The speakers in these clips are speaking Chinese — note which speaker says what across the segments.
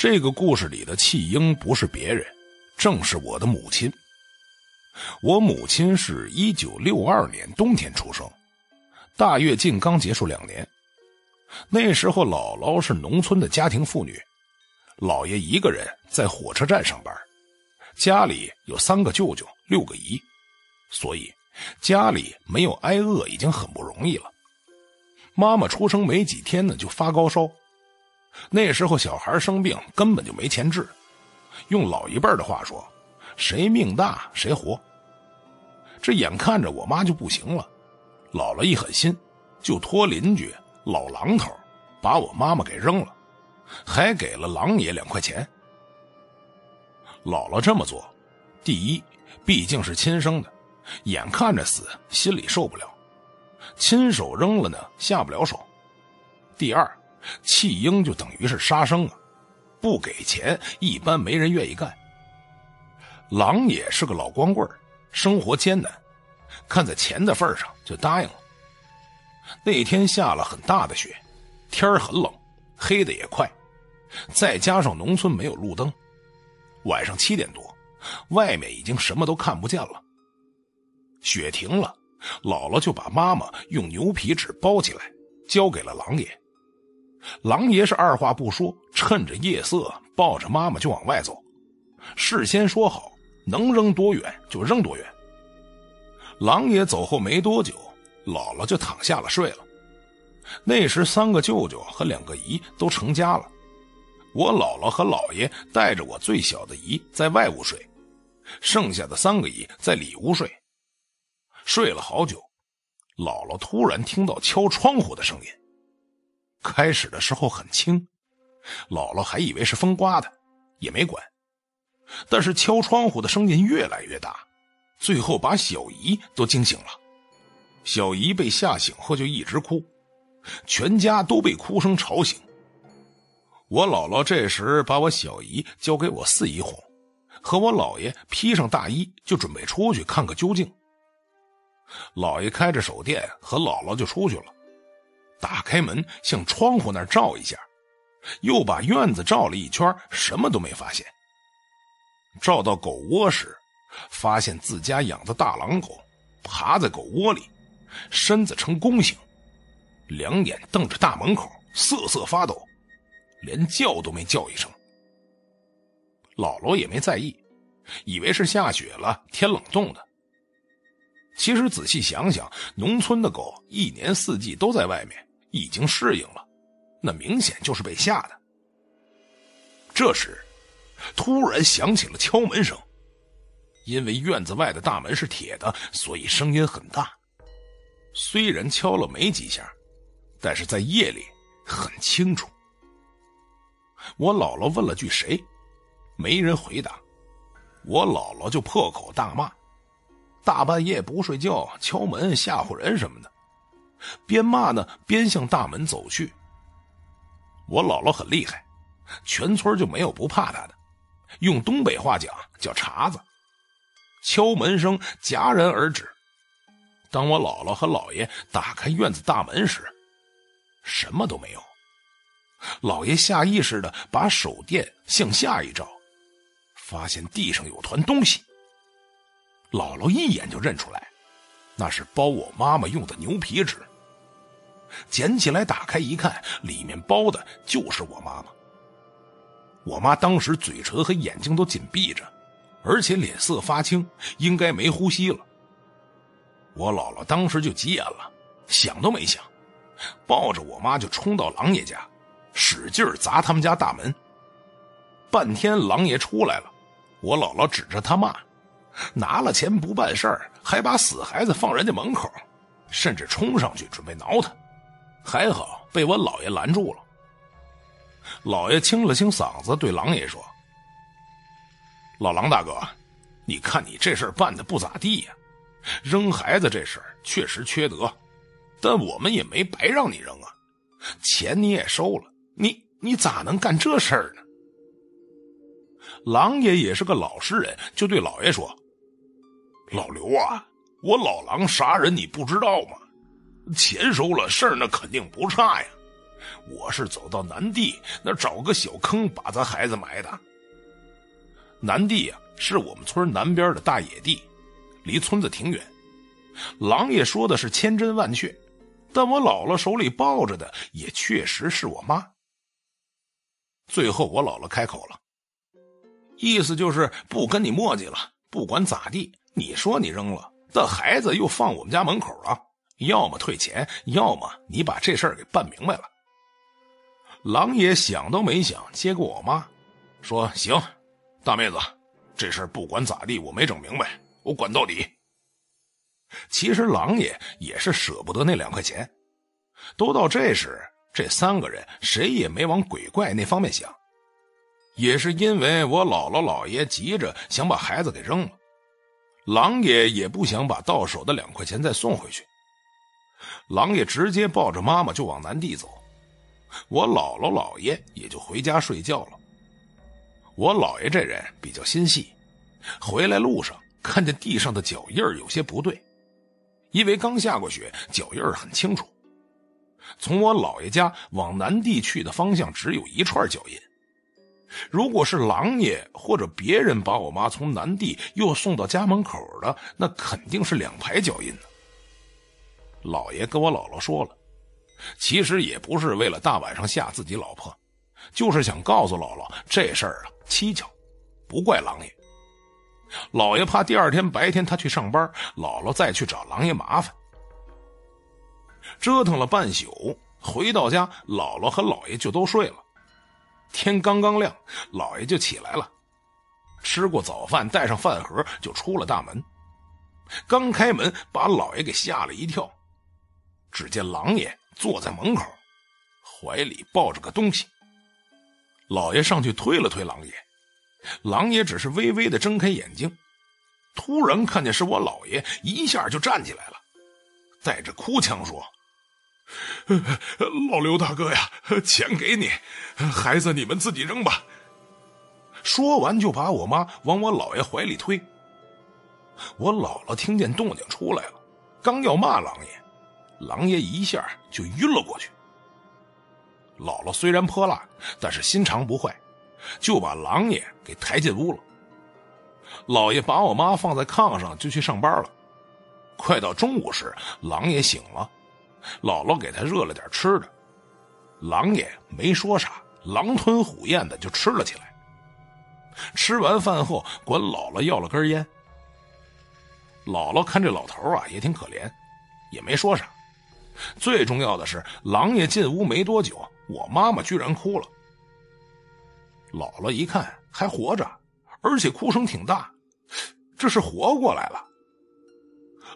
Speaker 1: 这个故事里的弃婴不是别人，正是我的母亲。我母亲是一九六二年冬天出生，大跃进刚结束两年。那时候，姥姥是农村的家庭妇女，姥爷一个人在火车站上班，家里有三个舅舅、六个姨，所以家里没有挨饿已经很不容易了。妈妈出生没几天呢，就发高烧。那时候小孩生病根本就没钱治，用老一辈的话说，谁命大谁活。这眼看着我妈就不行了，姥姥一狠心，就托邻居老狼头把我妈妈给扔了，还给了狼爷两块钱。姥姥这么做，第一，毕竟是亲生的，眼看着死，心里受不了，亲手扔了呢，下不了手。第二。弃婴就等于是杀生啊，不给钱一般没人愿意干。狼也是个老光棍生活艰难，看在钱的份上就答应了。那天下了很大的雪，天很冷，黑的也快，再加上农村没有路灯，晚上七点多，外面已经什么都看不见了。雪停了，姥姥就把妈妈用牛皮纸包起来，交给了狼爷。狼爷是二话不说，趁着夜色抱着妈妈就往外走，事先说好能扔多远就扔多远。狼爷走后没多久，姥姥就躺下了睡了。那时三个舅舅和两个姨都成家了，我姥姥和姥爷带着我最小的姨在外屋睡，剩下的三个姨在里屋睡。睡了好久，姥姥突然听到敲窗户的声音。开始的时候很轻，姥姥还以为是风刮的，也没管。但是敲窗户的声音越来越大，最后把小姨都惊醒了。小姨被吓醒后就一直哭，全家都被哭声吵醒。我姥姥这时把我小姨交给我四姨哄，和我姥爷披上大衣就准备出去看个究竟。姥爷开着手电和姥姥就出去了。打开门，向窗户那儿照一下，又把院子照了一圈，什么都没发现。照到狗窝时，发现自家养的大狼狗爬在狗窝里，身子呈弓形，两眼瞪着大门口，瑟瑟发抖，连叫都没叫一声。姥姥也没在意，以为是下雪了，天冷冻的。其实仔细想想，农村的狗一年四季都在外面。已经适应了，那明显就是被吓的。这时，突然响起了敲门声。因为院子外的大门是铁的，所以声音很大。虽然敲了没几下，但是在夜里很清楚。我姥姥问了句“谁”，没人回答。我姥姥就破口大骂：“大半夜不睡觉，敲门吓唬人什么的。”边骂呢，边向大门走去。我姥姥很厉害，全村就没有不怕她的。用东北话讲叫“茬子”。敲门声戛然而止。当我姥姥和姥爷打开院子大门时，什么都没有。姥爷下意识的把手电向下一照，发现地上有团东西。姥姥一眼就认出来，那是包我妈妈用的牛皮纸。捡起来，打开一看，里面包的就是我妈妈。我妈当时嘴唇和眼睛都紧闭着，而且脸色发青，应该没呼吸了。我姥姥当时就急眼了，想都没想，抱着我妈就冲到狼爷家，使劲砸他们家大门。半天，狼爷出来了，我姥姥指着他骂：“拿了钱不办事儿，还把死孩子放人家门口，甚至冲上去准备挠他。”还好被我姥爷拦住了。老爷清了清嗓子，对狼爷说：“老狼大哥，你看你这事办的不咋地呀，扔孩子这事儿确实缺德，但我们也没白让你扔啊，钱你也收了，你你咋能干这事儿呢？”狼爷也是个老实人，就对老爷说：“老刘啊，我老狼杀人你不知道吗？”钱收了，事儿那肯定不差呀。我是走到南地那找个小坑把咱孩子埋的。南地呀，是我们村南边的大野地，离村子挺远。狼爷说的是千真万确，但我姥姥手里抱着的也确实是我妈。最后我姥姥开口了，意思就是不跟你磨叽了，不管咋地，你说你扔了，这孩子又放我们家门口了，要么退钱，要么你把这事儿给办明白了。狼爷想都没想，接过我妈，说：“行，大妹子，这事儿不管咋地，我没整明白，我管到底。”其实狼爷也是舍不得那两块钱，都到这时，这三个人谁也没往鬼怪那方面想，也是因为我姥姥姥爷急着想把孩子给扔了，狼爷也不想把到手的两块钱再送回去，狼爷直接抱着妈妈就往南地走，我姥姥姥爷也就回家睡觉了。我姥爷这人比较心细，回来路上看见地上的脚印有些不对。因为刚下过雪，脚印很清楚。从我姥爷家往南地去的方向只有一串脚印。如果是狼爷或者别人把我妈从南地又送到家门口的，那肯定是两排脚印呢。老爷跟我姥姥说了，其实也不是为了大晚上吓自己老婆，就是想告诉姥姥这事儿啊蹊跷，不怪狼爷。老爷怕第二天白天他去上班，姥姥再去找狼爷麻烦。折腾了半宿，回到家，姥姥和姥爷就都睡了。天刚刚亮，姥爷就起来了，吃过早饭，带上饭盒就出了大门。刚开门，把姥爷给吓了一跳。只见狼爷坐在门口，怀里抱着个东西。老爷上去推了推狼爷。狼爷只是微微的睁开眼睛，突然看见是我姥爷，一下就站起来了，带着哭腔说：“老刘大哥呀，钱给你，孩子你们自己扔吧。”说完就把我妈往我姥爷怀里推。我姥姥听见动静出来了，刚要骂狼爷，狼爷一下就晕了过去。姥姥虽然泼辣，但是心肠不坏。就把狼爷给抬进屋了。老爷把我妈放在炕上，就去上班了。快到中午时，狼爷醒了，姥姥给他热了点吃的。狼爷没说啥，狼吞虎咽的就吃了起来。吃完饭后，管姥姥要了根烟。姥姥看这老头啊，也挺可怜，也没说啥。最重要的是，狼爷进屋没多久，我妈妈居然哭了。姥姥一看还活着，而且哭声挺大，这是活过来了。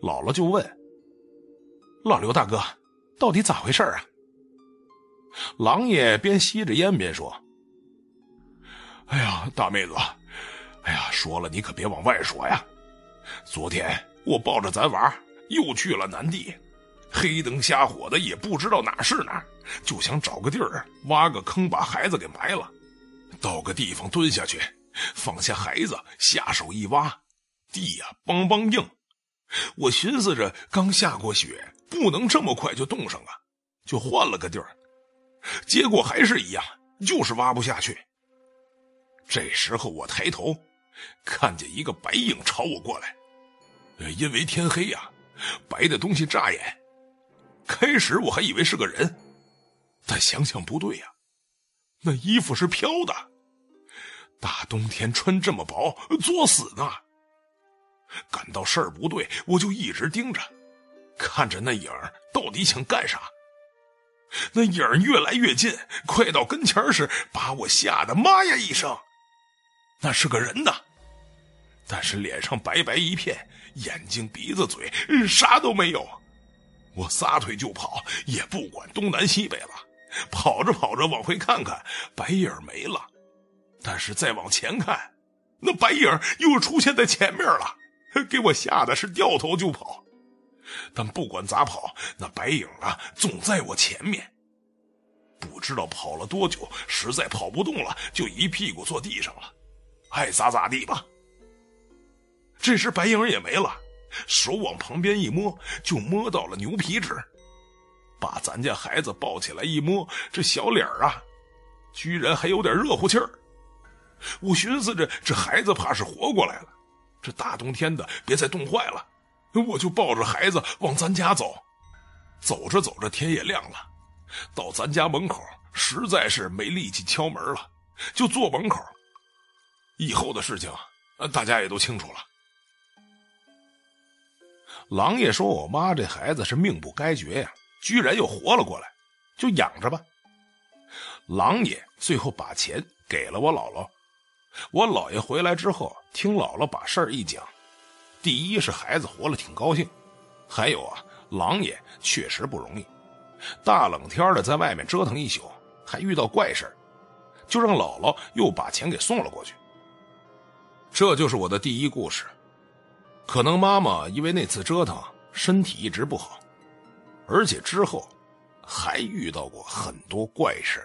Speaker 1: 姥姥就问：“老刘大哥，到底咋回事啊？”狼爷边吸着烟边说：“哎呀，大妹子，哎呀，说了你可别往外说呀。昨天我抱着咱娃又去了南地，黑灯瞎火的也不知道哪是哪，就想找个地儿挖个坑把孩子给埋了。”到个地方蹲下去，放下孩子，下手一挖，地呀梆梆硬。我寻思着刚下过雪，不能这么快就冻上啊，就换了个地儿。结果还是一样，就是挖不下去。这时候我抬头，看见一个白影朝我过来。因为天黑呀，白的东西扎眼。开始我还以为是个人，但想想不对呀，那衣服是飘的。大冬天穿这么薄，作死呢！感到事儿不对，我就一直盯着，看着那影儿到底想干啥。那影儿越来越近，快到跟前时，把我吓得妈呀一声。那是个人呐，但是脸上白白一片，眼睛、鼻子、嘴啥都没有。我撒腿就跑，也不管东南西北了。跑着跑着往回看看，白影没了。但是再往前看，那白影又出现在前面了，给我吓得是掉头就跑。但不管咋跑，那白影啊总在我前面。不知道跑了多久，实在跑不动了，就一屁股坐地上了，爱咋咋地吧。这时白影也没了，手往旁边一摸，就摸到了牛皮纸。把咱家孩子抱起来一摸，这小脸啊，居然还有点热乎气儿。我寻思着，这孩子怕是活过来了，这大冬天的，别再冻坏了。我就抱着孩子往咱家走，走着走着天也亮了，到咱家门口实在是没力气敲门了，就坐门口。以后的事情，大家也都清楚了。狼爷说：“我妈这孩子是命不该绝呀，居然又活了过来，就养着吧。”狼爷最后把钱给了我姥姥。我姥爷回来之后，听姥姥把事儿一讲。第一是孩子活了挺高兴，还有啊，狼爷确实不容易，大冷天的在外面折腾一宿，还遇到怪事儿就让姥姥又把钱给送了过去。这就是我的第一故事。可能妈妈因为那次折腾，身体一直不好，而且之后还遇到过很多怪事